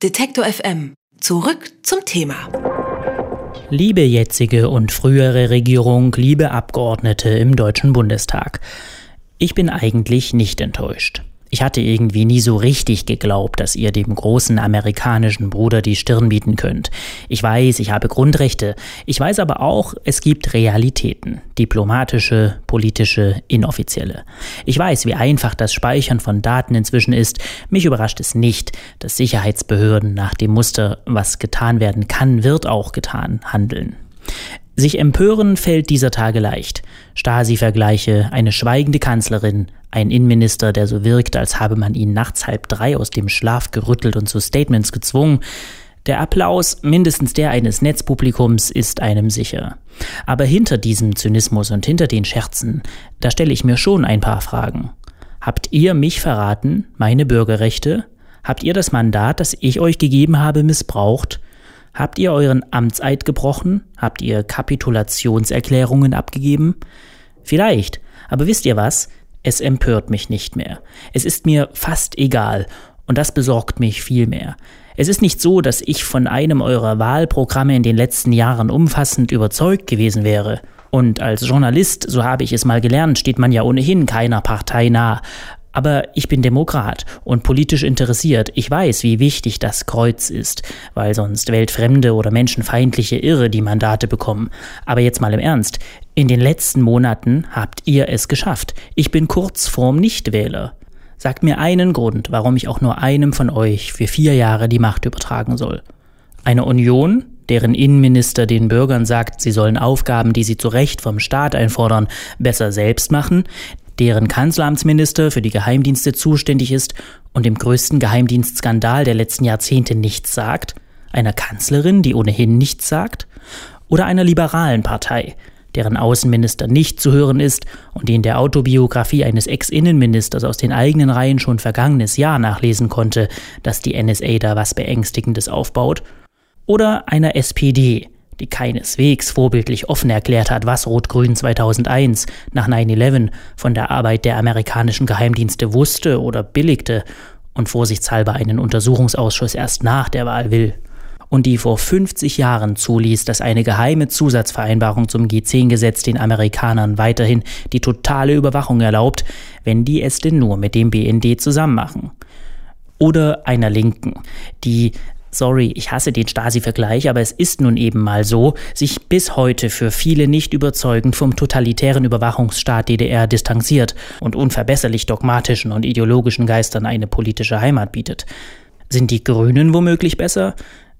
Detektor FM. Zurück zum Thema. Liebe jetzige und frühere Regierung, liebe Abgeordnete im Deutschen Bundestag. Ich bin eigentlich nicht enttäuscht. Ich hatte irgendwie nie so richtig geglaubt, dass ihr dem großen amerikanischen Bruder die Stirn bieten könnt. Ich weiß, ich habe Grundrechte. Ich weiß aber auch, es gibt Realitäten. Diplomatische, politische, inoffizielle. Ich weiß, wie einfach das Speichern von Daten inzwischen ist. Mich überrascht es nicht, dass Sicherheitsbehörden nach dem Muster, was getan werden kann, wird auch getan, handeln. Sich empören fällt dieser Tage leicht. Stasi-Vergleiche, eine schweigende Kanzlerin, ein Innenminister, der so wirkt, als habe man ihn nachts halb drei aus dem Schlaf gerüttelt und zu Statements gezwungen. Der Applaus, mindestens der eines Netzpublikums, ist einem sicher. Aber hinter diesem Zynismus und hinter den Scherzen, da stelle ich mir schon ein paar Fragen. Habt ihr mich verraten, meine Bürgerrechte? Habt ihr das Mandat, das ich euch gegeben habe, missbraucht? Habt ihr euren Amtseid gebrochen? Habt ihr Kapitulationserklärungen abgegeben? Vielleicht. Aber wisst ihr was? Es empört mich nicht mehr. Es ist mir fast egal. Und das besorgt mich viel mehr. Es ist nicht so, dass ich von einem eurer Wahlprogramme in den letzten Jahren umfassend überzeugt gewesen wäre. Und als Journalist, so habe ich es mal gelernt, steht man ja ohnehin keiner Partei nah. Aber ich bin Demokrat und politisch interessiert. Ich weiß, wie wichtig das Kreuz ist, weil sonst weltfremde oder menschenfeindliche Irre die Mandate bekommen. Aber jetzt mal im Ernst. In den letzten Monaten habt ihr es geschafft. Ich bin kurz vorm Nichtwähler. Sagt mir einen Grund, warum ich auch nur einem von euch für vier Jahre die Macht übertragen soll. Eine Union, deren Innenminister den Bürgern sagt, sie sollen Aufgaben, die sie zu Recht vom Staat einfordern, besser selbst machen, deren Kanzleramtsminister für die Geheimdienste zuständig ist und dem größten Geheimdienstskandal der letzten Jahrzehnte nichts sagt, einer Kanzlerin, die ohnehin nichts sagt, oder einer liberalen Partei, deren Außenminister nicht zu hören ist und die in der Autobiografie eines Ex-Innenministers aus den eigenen Reihen schon vergangenes Jahr nachlesen konnte, dass die NSA da was Beängstigendes aufbaut, oder einer SPD, die keineswegs vorbildlich offen erklärt hat, was Rot-Grün 2001 nach 9-11 von der Arbeit der amerikanischen Geheimdienste wusste oder billigte und vorsichtshalber einen Untersuchungsausschuss erst nach der Wahl will. Und die vor 50 Jahren zuließ, dass eine geheime Zusatzvereinbarung zum G10-Gesetz den Amerikanern weiterhin die totale Überwachung erlaubt, wenn die es denn nur mit dem BND zusammen machen oder einer Linken, die sorry, ich hasse den Stasi-Vergleich, aber es ist nun eben mal so, sich bis heute für viele nicht überzeugend vom totalitären Überwachungsstaat DDR distanziert und unverbesserlich dogmatischen und ideologischen Geistern eine politische Heimat bietet. Sind die Grünen womöglich besser?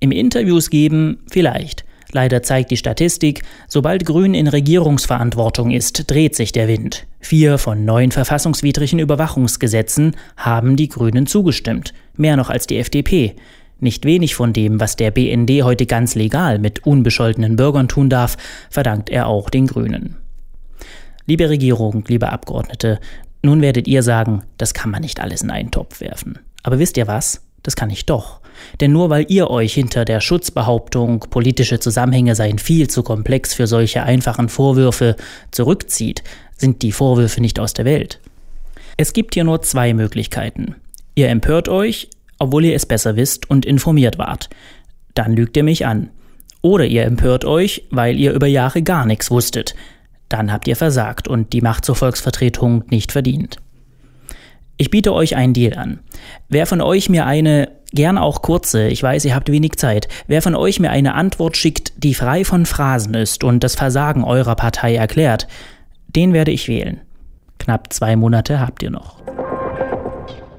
Im Interviews geben vielleicht. Leider zeigt die Statistik, sobald Grün in Regierungsverantwortung ist, dreht sich der Wind. Vier von neun verfassungswidrigen Überwachungsgesetzen haben die Grünen zugestimmt, mehr noch als die FDP. Nicht wenig von dem, was der BND heute ganz legal mit unbescholtenen Bürgern tun darf, verdankt er auch den Grünen. Liebe Regierung, liebe Abgeordnete, nun werdet ihr sagen, das kann man nicht alles in einen Topf werfen. Aber wisst ihr was? Das kann ich doch. Denn nur weil ihr euch hinter der Schutzbehauptung, politische Zusammenhänge seien viel zu komplex für solche einfachen Vorwürfe zurückzieht, sind die Vorwürfe nicht aus der Welt. Es gibt hier nur zwei Möglichkeiten. Ihr empört euch, obwohl ihr es besser wisst und informiert wart. Dann lügt ihr mich an. Oder ihr empört euch, weil ihr über Jahre gar nichts wusstet. Dann habt ihr versagt und die Macht zur Volksvertretung nicht verdient. Ich biete euch einen Deal an. Wer von euch mir eine, gern auch kurze, ich weiß, ihr habt wenig Zeit, wer von euch mir eine Antwort schickt, die frei von Phrasen ist und das Versagen eurer Partei erklärt, den werde ich wählen. Knapp zwei Monate habt ihr noch.